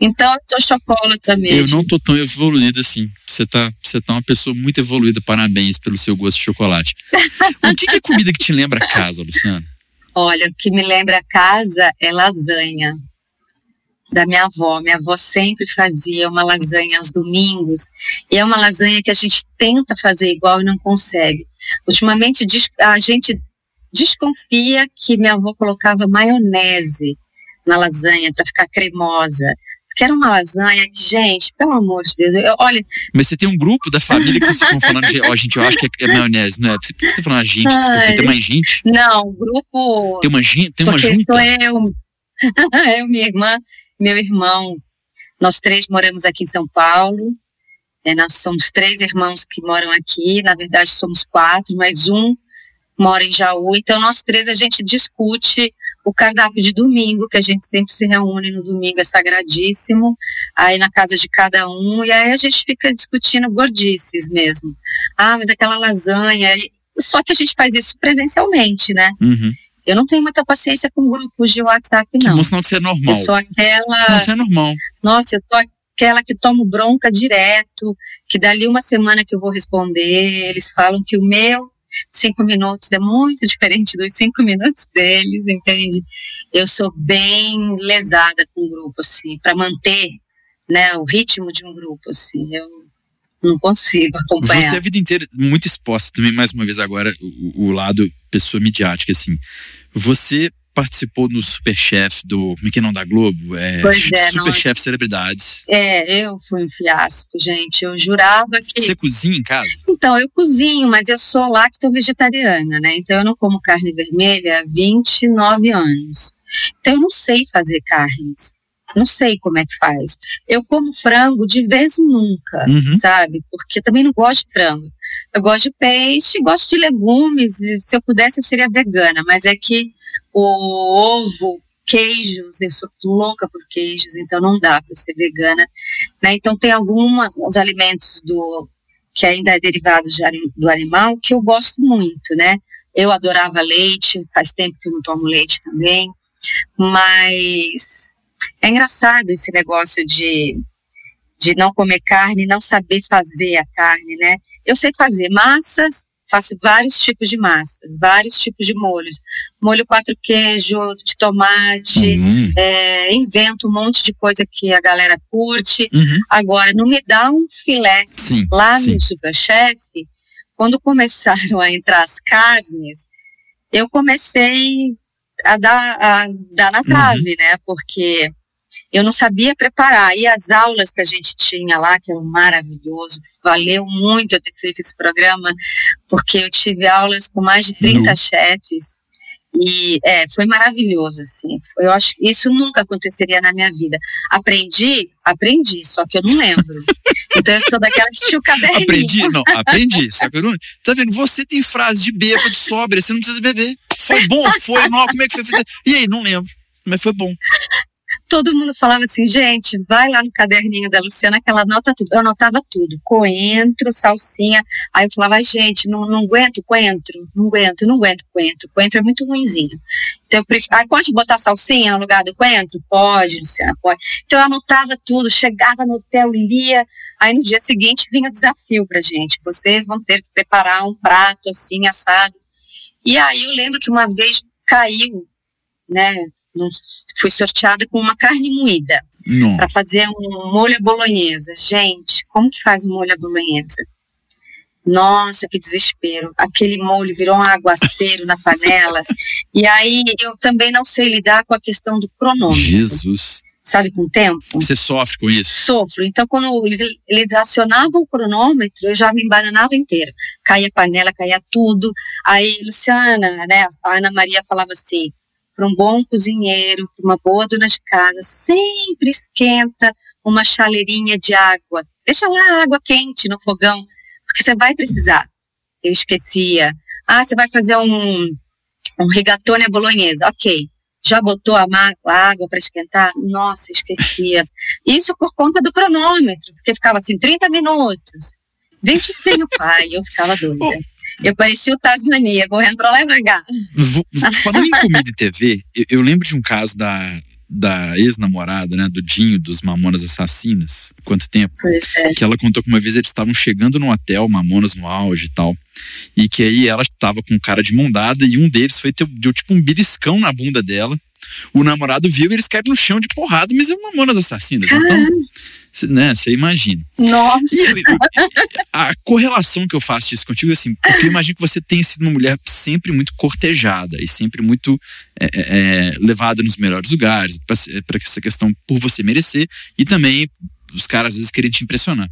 Então, eu sou chocolate mesmo. Eu não tô tão evoluída assim. Você tá, você tá uma pessoa muito evoluída. Parabéns pelo seu gosto de chocolate. o que, que é comida que te lembra a casa, Luciana? Olha, o que me lembra a casa é lasanha da minha avó. Minha avó sempre fazia uma lasanha aos domingos, e é uma lasanha que a gente tenta fazer igual e não consegue. Ultimamente a gente desconfia que minha avó colocava maionese na lasanha para ficar cremosa. Porque era uma lasanha que, gente, pelo amor de Deus, eu, olha. Mas você tem um grupo da família que vocês ficam falando, de, ó, gente, eu acho que é, é maionese, não é? Por que você tá falando a gente? Desculpa, tem mais gente? Não, grupo. Tem uma, tem uma junta? Sou eu, eu, minha irmã meu irmão, nós três moramos aqui em São Paulo. É, nós somos três irmãos que moram aqui, na verdade somos quatro, mas um mora em Jaú. Então nós três a gente discute o cardápio de domingo, que a gente sempre se reúne no domingo, é sagradíssimo, aí na casa de cada um, e aí a gente fica discutindo gordices mesmo. Ah, mas aquela lasanha. Só que a gente faz isso presencialmente, né? Uhum. Eu não tenho muita paciência com grupos de WhatsApp, não. Não, você é normal. Eu sou aquela. Não, você é normal. Nossa, eu tô aquela que tomo bronca direto, que dali uma semana que eu vou responder, eles falam que o meu cinco minutos é muito diferente dos cinco minutos deles, entende? Eu sou bem lesada com o grupo, assim, para manter né, o ritmo de um grupo, assim, eu não consigo acompanhar. Você a vida inteira muito exposta também, mais uma vez agora, o, o lado pessoa midiática, assim. Você participou no Superchef do Como é que é não da Globo? É, Pois é, Superchef Celebridades. É, eu fui um fiasco, gente. Eu jurava que. Você cozinha em casa? Então, eu cozinho, mas eu sou lacto-vegetariana, né? Então, eu não como carne vermelha há 29 anos. Então, eu não sei fazer carnes. Não sei como é que faz. Eu como frango de vez em nunca, Uhum. sabe? Porque também não gosto de frango. Eu gosto de peixe, gosto de legumes. E se eu pudesse, eu seria vegana. Mas é que o ovo, queijos, eu sou louca por queijos, então não dá para ser vegana. Né? Então tem alguns alimentos do que ainda é derivado de do animal que eu gosto muito, né? Eu adorava leite, faz tempo que eu não tomo leite também, mas é engraçado esse negócio de de não comer carne, não saber fazer a carne, né? Eu sei fazer massas, faço vários tipos de massas, vários tipos de molhos. Molho quatro queijo, de tomate, Uhum. é, invento um monte de coisa que a galera curte. Uhum. Agora, não me dá um filé Sim. lá sim. no Superchef, quando começaram a entrar as carnes, eu comecei a dar, a dar na trave, né? Porque eu não sabia preparar. E as aulas que a gente tinha lá, que eram maravilhoso, valeu muito eu ter feito esse programa, porque eu tive aulas com mais de 30 Nu. chefes. E é, foi maravilhoso, assim. Foi- Eu acho que isso nunca aconteceria na minha vida. Aprendi, aprendi, só que eu não lembro. Então eu sou daquela que tinha o caderninho. Aprendi? Não, aprendi. Só que eu não... Tá vendo? Você tem frase de bêbado, sobra, você não precisa beber. Foi bom? Foi? Não, como é que foi fazer? E aí, não lembro. Mas foi bom. todo mundo falava assim, gente, vai lá no caderninho da Luciana que ela anota tudo. Eu anotava tudo, coentro, salsinha. Aí eu falava, "Ai, gente, não, não aguento coentro, não aguento, não aguento coentro. Coentro é muito ruinzinho. Então eu prefiro, ah, pode botar salsinha no lugar do coentro? Pode, Luciana, pode. Então eu anotava tudo, chegava no hotel, lia. Aí no dia seguinte vinha o desafio pra gente. Vocês vão ter que preparar um prato assim, assado. E aí eu lembro que uma vez caiu, né, fui sorteada com uma carne moída para fazer um molho à bolonhesa. Gente, como que faz um molho à bolonhesa? Nossa, que desespero. Aquele molho virou um aguaceiro na panela. E aí eu também não sei lidar com a questão do cronômetro, Jesus. Sabe, com o tempo. Você sofre com isso? Sofro. Então, quando eles, eles acionavam o cronômetro, eu já me embananava inteira. Caía a panela, caía tudo. Aí, Luciana, né, a Ana Maria falava assim, para um bom cozinheiro, para uma boa dona de casa, sempre esquenta uma chaleirinha de água. Deixa lá a água quente no fogão, porque você vai precisar. Eu esquecia. Ah, você vai fazer um, um rigatone à bolonhesa. Ok. Já botou a, a água para esquentar? Nossa, esquecia. Isso por conta do cronômetro, porque ficava assim, 30 minutos. 20 tem o pai, eu ficava doida. Eu parecia o Tasmania, correndo pra lá e pra cá. Falando em comida e TV, eu, eu lembro de um caso da, da ex-namorada, né, do Dinho, dos Mamonas Assassinos. Quanto tempo? É. Que ela contou que uma vez eles estavam chegando no hotel, Mamonas no auge e tal. E que aí ela estava com cara de mão dada e um deles foi ter, deu tipo um beliscão na bunda dela. O namorado viu e eles caíram no chão de porrada, mas é um Mamonas Assassinas. Então, cê- né, você imagina. Nossa, E a correlação que eu faço disso contigo é assim, porque eu imagino que você tenha sido uma mulher sempre muito cortejada e sempre muito é, é, é, levada nos melhores lugares, para essa questão por você merecer e também os caras às vezes querem te impressionar.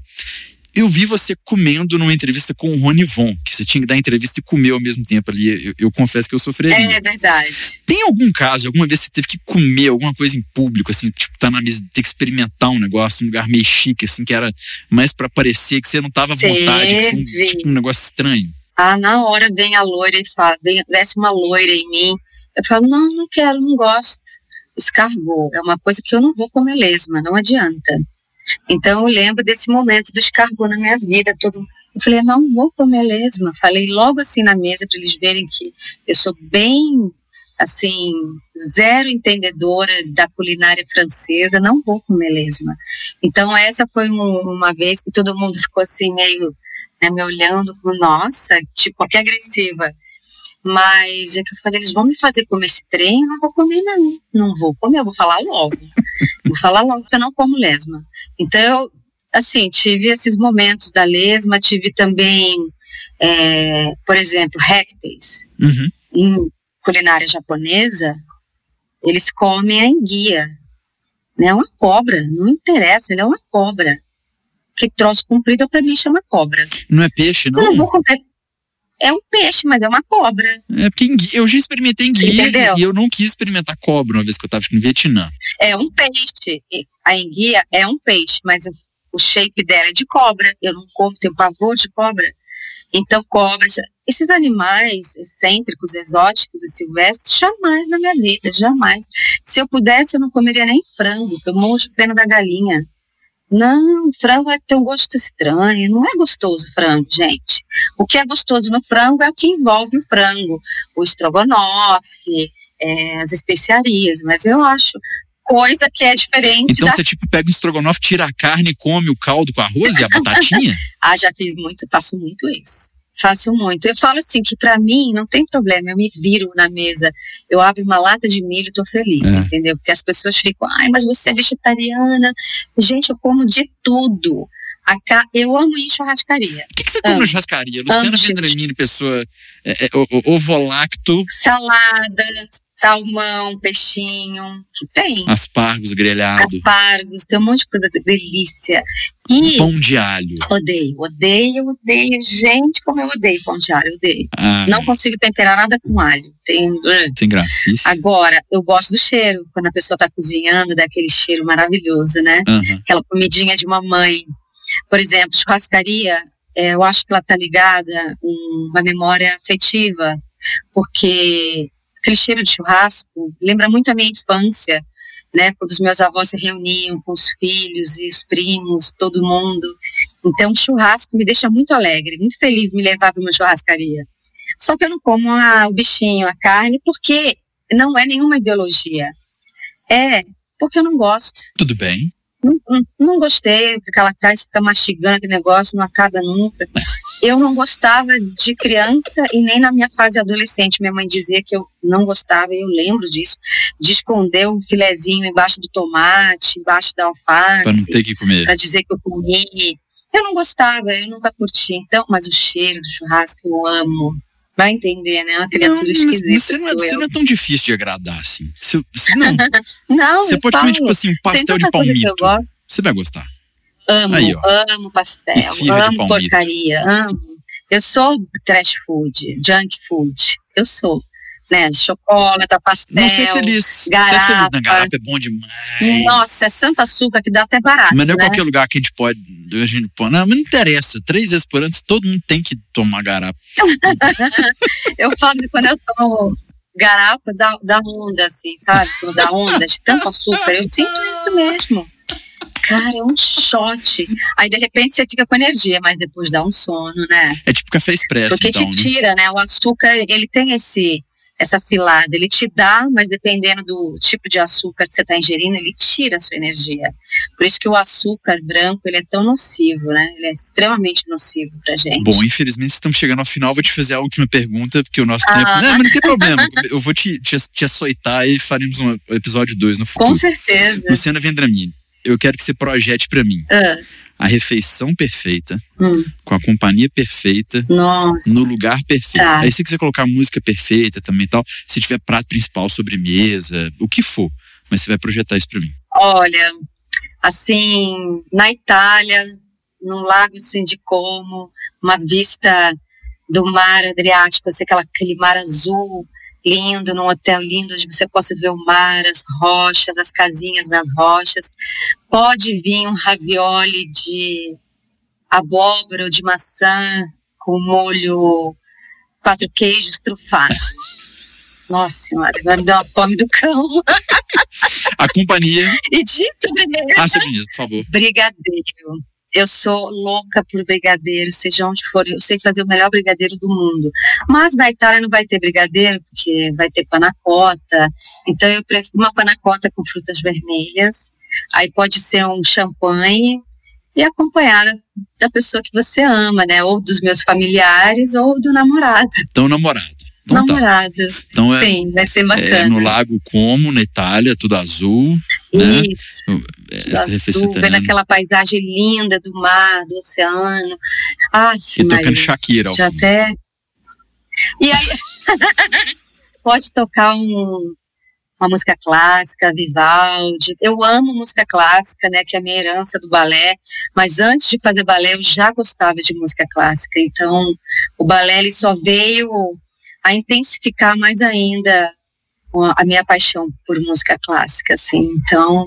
Eu vi você comendo numa entrevista com o Rony Von, que você tinha que dar entrevista e comer ao mesmo tempo ali. Eu, eu confesso que eu sofreria. é verdade. Tem algum caso, alguma vez você teve que comer alguma coisa em público, assim, tipo, tá na mesa, ter que experimentar um negócio, num lugar meio chique, assim, que era mais pra parecer que você não tava à vontade, que foi um, tipo, um negócio estranho? Ah, na hora vem a loira e fala, vem, desce uma loira em mim Eu falo, não, não quero, não gosto. Escargot é uma coisa que eu não vou comer lesma, não adianta. Então eu lembro desse momento do escargot na minha vida. Todo... Eu falei, não vou comer lesma. Falei logo assim na mesa para eles verem que eu sou bem, assim, zero entendedora da culinária francesa. Não vou comer lesma. Então essa foi um, uma vez que todo mundo ficou assim meio né, me olhando nossa, tipo, que agressiva. Mas é que eu falei, eles vão me fazer comer esse trem, eu não vou comer não. Não vou comer, eu vou falar logo. vou falar logo que eu não como lesma. Então, eu, assim, tive esses momentos da lesma, tive também, é, por exemplo, répteis. Uhum. Em culinária japonesa, eles comem a enguia. Né? É uma cobra, não interessa, ele é uma cobra. Que troço comprido para mim chama cobra. Não é peixe, não? Eu não vou comer é um peixe, mas é uma cobra. É porque eu já experimentei enguia e eu não quis experimentar cobra uma vez que eu estava no Vietnã. É um peixe. A enguia é um peixe, mas o shape dela é de cobra. Eu não como, tenho pavor de cobra. Então, cobras, esses animais excêntricos, exóticos e silvestres, jamais na minha vida, jamais. Se eu pudesse, eu não comeria nem frango, porque eu morro de pena da galinha. Não, frango é ter um gosto estranho, não é gostoso frango, gente. O que é gostoso no frango é o que envolve o frango, o estrogonofe, é, as especiarias, mas eu acho coisa que é diferente. Então da... você tipo pega o estrogonofe, tira a carne, come o caldo com arroz e a batatinha? ah, já fiz muito, faço muito isso. Faço muito. Eu falo assim que para mim não tem problema, eu me viro na mesa, eu abro uma lata de milho, tô feliz, é. entendeu? Porque as pessoas ficam, ai, mas você é vegetariana. Gente, eu como de tudo. Eu amo ir em churrascaria. O que, que você come amo. na churrascaria? Luciana Vendramini, pessoa é, é, ovolacto. Saladas, salmão, peixinho, que tem. Aspargos grelhados. Aspargos, tem um monte de coisa delícia. E pão de alho. Odeio, odeio, odeio. Gente, como eu odeio pão de alho, odeio. Ah. Não consigo temperar nada com alho. Tem, Tem gracias. Agora, eu gosto do cheiro. Quando a pessoa está cozinhando, dá aquele cheiro maravilhoso, né? Uhum. Aquela comidinha de mamãe. Por exemplo, churrascaria, é, eu acho que ela está ligada uma memória afetiva, porque aquele cheiro de churrasco lembra muito a minha infância, né, quando os meus avós se reuniam com os filhos e os primos, todo mundo. Então, churrasco me deixa muito alegre, muito feliz me levar para uma churrascaria. Só que eu não como a, o bichinho, a carne, porque não é nenhuma ideologia. É porque eu não gosto. Tudo bem. Não, não, não gostei, aquela carne fica mastigando aquele negócio, não acaba nunca. Eu não gostava de criança e nem na minha fase adolescente. Minha mãe dizia que eu não gostava, e eu lembro disso, de esconder o filezinho embaixo do tomate, embaixo da alface. Para não ter que comer. Para dizer que eu comi. Eu não gostava, eu nunca curti. Então, mas o cheiro do churrasco eu amo. Vai entender, né? Uma criatura não, esquisita. Você não, é, você não, é, tão difícil de agradar, assim. Você, você não. não, você pode falo, comer, tipo assim, um pastel de palmito. Você vai gostar. Amo, Aí, amo pastel, Esfirra amo porcaria, amo. Eu sou trash food, junk food. Eu sou. Né, chocolate, pastel, Você é feliz. Garapa. É feliz. Na garapa é bom demais. Nossa, é tanto açúcar que dá até barato. Mas não é né? qualquer lugar que a gente pode. A gente pode não, mas não interessa. Três vezes por ano, todo mundo tem que tomar garapa. eu falo que quando eu tomo garapa, dá, dá onda, assim, sabe? Quando dá onda de tanto açúcar, eu sinto isso mesmo. Cara, é um shot. Aí, de repente, você fica com energia, mas depois dá um sono, né? É tipo café expresso, Porque então, te né? tira, né? O açúcar, ele tem esse essa cilada, ele te dá, mas dependendo do tipo de açúcar que você está ingerindo, ele tira a sua energia. Por isso que o açúcar branco, ele é tão nocivo, né? Ele é extremamente nocivo pra gente. Bom, infelizmente estamos chegando ao final, vou te fazer a última pergunta, porque o nosso ah. tempo... Não, mas não tem problema, eu vou te, te, te açoitar e faremos um episódio 2 no futuro. Com certeza. Luciana Vendramini, eu quero que você projete para mim ah. A refeição perfeita, hum. com a companhia perfeita, Nossa. no lugar perfeito. Tá. Aí se quiser colocar música perfeita também tal, se tiver prato principal, sobremesa, o que for, mas você vai projetar isso para mim. Olha, assim, na Itália, no Lago assim, de Como, uma vista do mar Adriático, assim, aquela, aquele mar azul, lindo, num hotel lindo, onde você possa ver o mar, as rochas, as casinhas nas rochas. Pode vir um ravioli de abóbora ou de maçã com molho quatro queijos trufado. Nossa senhora, agora me deu uma fome do cão. A companhia. E de sobremesa. Ah, sobremesa, por favor. Brigadeiro. Eu sou louca por brigadeiro, seja onde for. Eu sei fazer o melhor brigadeiro do mundo. Mas na Itália não vai ter brigadeiro, porque vai ter panacota. Então eu prefiro uma panacota com frutas vermelhas. Aí pode ser um champanhe e acompanhada da pessoa que você ama, né? Ou dos meus familiares ou do namorado. Então, namorado. Então, namorado. Tá. Então, é, Sim, vai ser bacana. É no Lago Como, na Itália, tudo azul. Né? Isso. Essa azul, vendo aquela paisagem linda do mar, do oceano. Ah, e tocando Shakira. Já até. E aí. pode tocar um, uma música clássica, Vivaldi. Eu amo música clássica, né, que é a minha herança do balé, mas antes de fazer balé eu já gostava de música clássica. Então, o balé ele só veio a intensificar mais ainda a minha paixão por música clássica, assim. Então,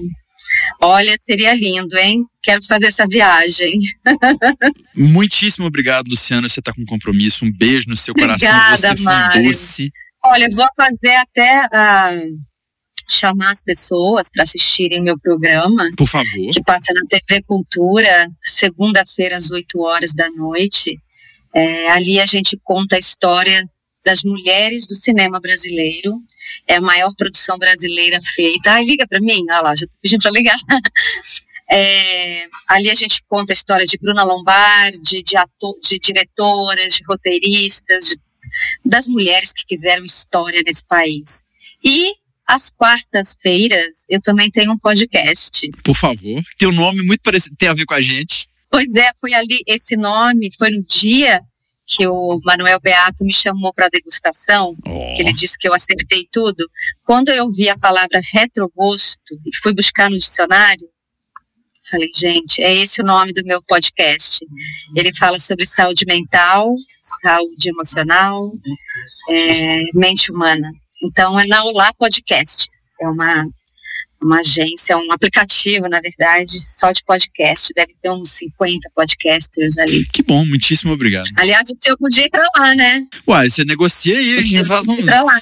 olha, seria lindo, hein? Quero fazer essa viagem. Muitíssimo obrigado, Luciana. Você está com compromisso. Um beijo no seu coração. Obrigada, Você foi um doce. Olha, vou fazer até uh, chamar as pessoas para assistirem meu programa. Por favor. Que passa na TV Cultura, segunda-feira às 8 horas da noite. É, ali a gente conta a história das mulheres do cinema brasileiro. É a maior produção brasileira feita. Ah, liga para mim. Ah lá, já tô pedindo para ligar. É, ali a gente conta a história de Bruna Lombardi, de, ator, de diretoras, de roteiristas, de, das mulheres que fizeram história nesse país. E às quartas-feiras eu também tenho um podcast. Por favor. Tem um nome muito parecido, tem a ver com a gente. Pois é, foi ali, esse nome foi no dia que o Manuel Beato me chamou para degustação, oh. que ele disse que eu acertei tudo. Quando eu vi a palavra retrogosto e fui buscar no dicionário, falei, gente, é esse o nome do meu podcast. Ele fala sobre saúde mental, saúde emocional, é, mente humana. Então é na Olá Podcast. É uma uma agência, um aplicativo, na verdade, só de podcast. Deve ter uns 50 podcasters ali. Que bom, muitíssimo obrigado. Aliás, eu podia ir pra lá, né? Uai, você negocia aí, a gente faz um.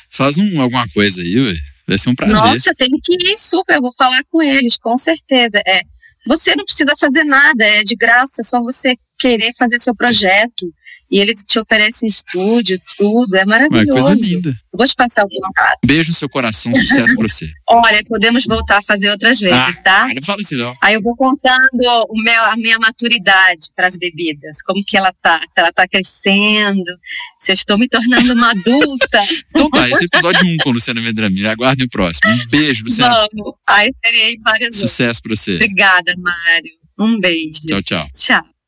Faz um, alguma coisa aí, ué. Vai ser um prazer. Nossa, tem que ir super, eu vou falar com eles, com certeza. É, você não precisa fazer nada, é de graça, só você querer fazer seu projeto. E eles te oferecem estúdio, tudo, é maravilhoso. Uma coisa linda. vou te passar o contato. Beijo no seu coração, sucesso pra você. Olha, podemos voltar a fazer outras vezes, ah, tá? Não fala assim não. Aí eu vou contando o meu, a minha maturidade para as bebidas, como que ela tá, se ela tá crescendo, se eu estou me tornando uma adulta. então tá, esse é o episódio 1 com Luciana Vendramini. Aguardem o próximo. Um beijo, Luciana. Vamos. Aí terei várias Sucesso para você. Obrigada, Mário. Um beijo. Tchau, tchau. Tchau.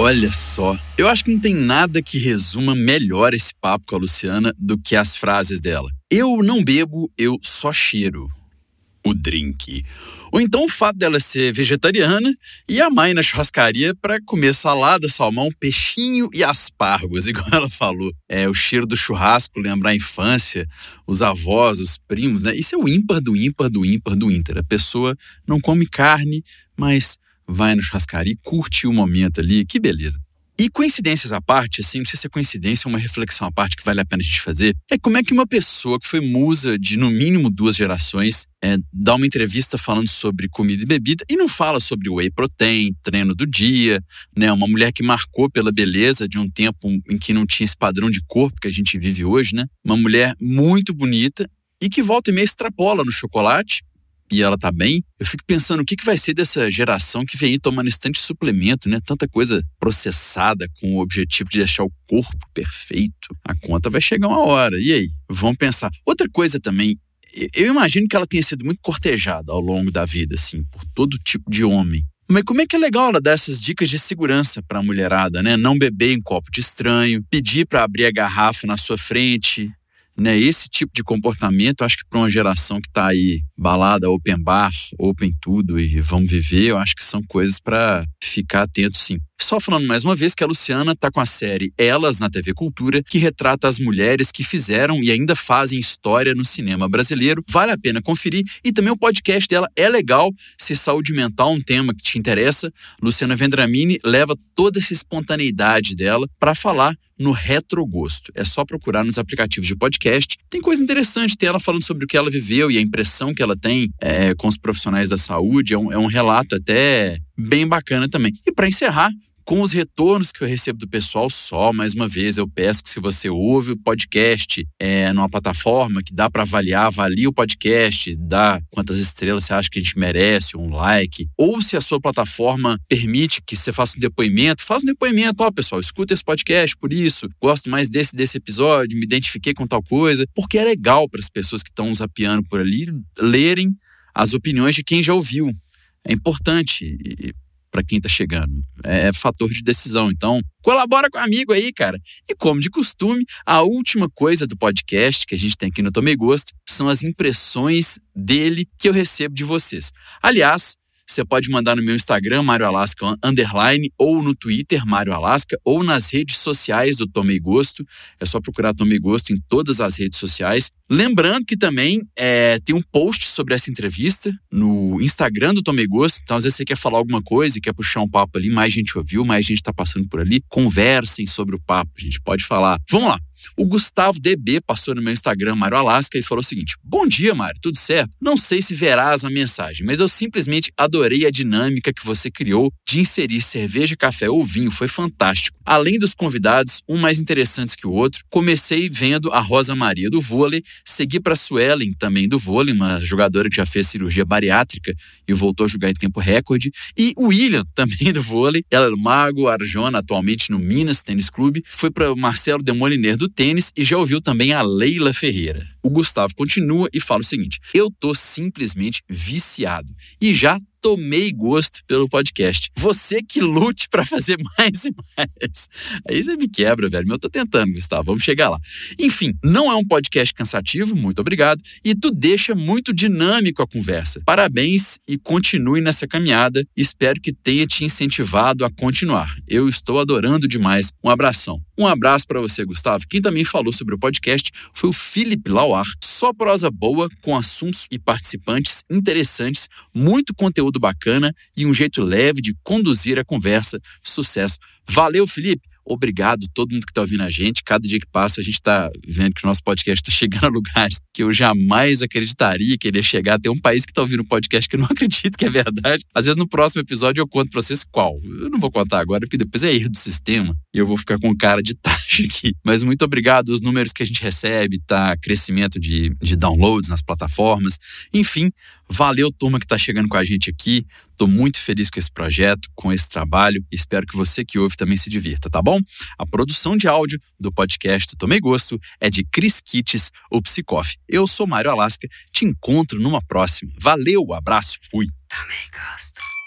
Olha só, eu acho que não tem nada que resuma melhor esse papo com a Luciana do que as frases dela. Eu não bebo, eu só cheiro. O drink. Ou então o fato dela ser vegetariana e a mãe na churrascaria para comer salada, salmão, peixinho e aspargos, igual ela falou. É o cheiro do churrasco, lembrar a infância, os avós, os primos, né? Isso é o ímpar do ímpar do ímpar do ímpar. A pessoa não come carne, mas vai no churrascaria e curte o momento ali, que beleza. E coincidências à parte, assim, não sei se é coincidência ou uma reflexão à parte que vale a pena a gente fazer, é como é que uma pessoa que foi musa de no mínimo duas gerações é, dá uma entrevista falando sobre comida e bebida e não fala sobre whey protein, treino do dia, né? Uma mulher que marcou pela beleza de um tempo em que não tinha esse padrão de corpo que a gente vive hoje, né? Uma mulher muito bonita e que volta e meia extrapola no chocolate e ela tá bem, eu fico pensando o que, que vai ser dessa geração que vem aí tomando de suplemento, né? Tanta coisa processada com o objetivo de deixar o corpo perfeito. A conta vai chegar uma hora. E aí? Vamos pensar. Outra coisa também, eu imagino que ela tenha sido muito cortejada ao longo da vida, assim, por todo tipo de homem. Mas como é que é legal ela dar essas dicas de segurança para a mulherada, né? Não beber em copo de estranho, pedir para abrir a garrafa na sua frente, né, esse tipo de comportamento, acho que para uma geração que está aí balada, open bar, open tudo e vamos viver, eu acho que são coisas para ficar atento sim. Só falando mais uma vez que a Luciana tá com a série Elas na TV Cultura, que retrata as mulheres que fizeram e ainda fazem história no cinema brasileiro. Vale a pena conferir. E também o podcast dela é legal. Se saúde mental é um tema que te interessa, Luciana Vendramini leva toda essa espontaneidade dela para falar no Retrogosto. É só procurar nos aplicativos de podcast. Tem coisa interessante, tem ela falando sobre o que ela viveu e a impressão que ela tem é, com os profissionais da saúde. É um, é um relato até bem bacana também. E para encerrar, com os retornos que eu recebo do pessoal, só mais uma vez eu peço que se você ouve o podcast é, numa plataforma que dá para avaliar, avalie o podcast, dá quantas estrelas você acha que a gente merece, um like, ou se a sua plataforma permite que você faça um depoimento, faça um depoimento, ó pessoal, escuta esse podcast por isso, gosto mais desse desse episódio, me identifiquei com tal coisa, porque é legal para as pessoas que estão zapeando por ali lerem as opiniões de quem já ouviu. É importante para quem está chegando. É, é fator de decisão. Então, colabora com o amigo aí, cara. E como de costume, a última coisa do podcast que a gente tem aqui no Tomei Gosto são as impressões dele que eu recebo de vocês. Aliás, você pode mandar no meu Instagram, Mário Alasca Underline, ou no Twitter, Mário Alasca, ou nas redes sociais do Tomei Gosto. É só procurar Tomei Gosto em todas as redes sociais. Lembrando que também é, tem um post sobre essa entrevista no Instagram do Tomei Gosto. Então, às vezes você quer falar alguma coisa e quer puxar um papo ali, mais gente ouviu, mais gente está passando por ali. Conversem sobre o papo, a gente pode falar. Vamos lá. O Gustavo DB passou no meu Instagram, Mário Alasca, e falou o seguinte: Bom dia, Mário, tudo certo? Não sei se verás a mensagem, mas eu simplesmente adorei a dinâmica que você criou de inserir cerveja, café ou vinho, foi fantástico. Além dos convidados, um mais interessantes que o outro, comecei vendo a Rosa Maria do vôlei, segui para a Suelen, também do vôlei, uma jogadora que já fez cirurgia bariátrica e voltou a jogar em tempo recorde, e o William, também do vôlei, ela é mago, Arjona, atualmente no Minas Tênis Clube, foi para Marcelo Demoliner do tênis e já ouviu também a Leila Ferreira. O Gustavo continua e fala o seguinte: Eu tô simplesmente viciado e já tomei gosto pelo podcast. Você que lute para fazer mais e mais. Aí você me quebra, velho. Eu tô tentando, Gustavo. Vamos chegar lá. Enfim, não é um podcast cansativo, muito obrigado. E tu deixa muito dinâmico a conversa. Parabéns e continue nessa caminhada. Espero que tenha te incentivado a continuar. Eu estou adorando demais. Um abração. Um abraço para você, Gustavo. Quem também falou sobre o podcast foi o Felipe Lauar. Só prosa boa, com assuntos e participantes interessantes, muito conteúdo bacana e um jeito leve de conduzir a conversa. Sucesso. Valeu, Felipe. Obrigado a todo mundo que está ouvindo a gente. Cada dia que passa, a gente está vendo que o nosso podcast está chegando a lugares que eu jamais acreditaria que ele ia chegar. Tem um país que está ouvindo um podcast que eu não acredito que é verdade. Às vezes, no próximo episódio, eu conto para vocês qual. Eu não vou contar agora, porque depois é erro do sistema e eu vou ficar com cara de taxa aqui. Mas muito obrigado. Os números que a gente recebe, tá? Crescimento de, de downloads nas plataformas. Enfim, Valeu, turma, que está chegando com a gente aqui. Estou muito feliz com esse projeto, com esse trabalho. Espero que você que ouve também se divirta, tá bom? A produção de áudio do podcast Tomei Gosto é de Chris Kitts, o Psicoff. Eu sou Mário Alasca. Te encontro numa próxima. Valeu, abraço, fui. Tomei Gosto.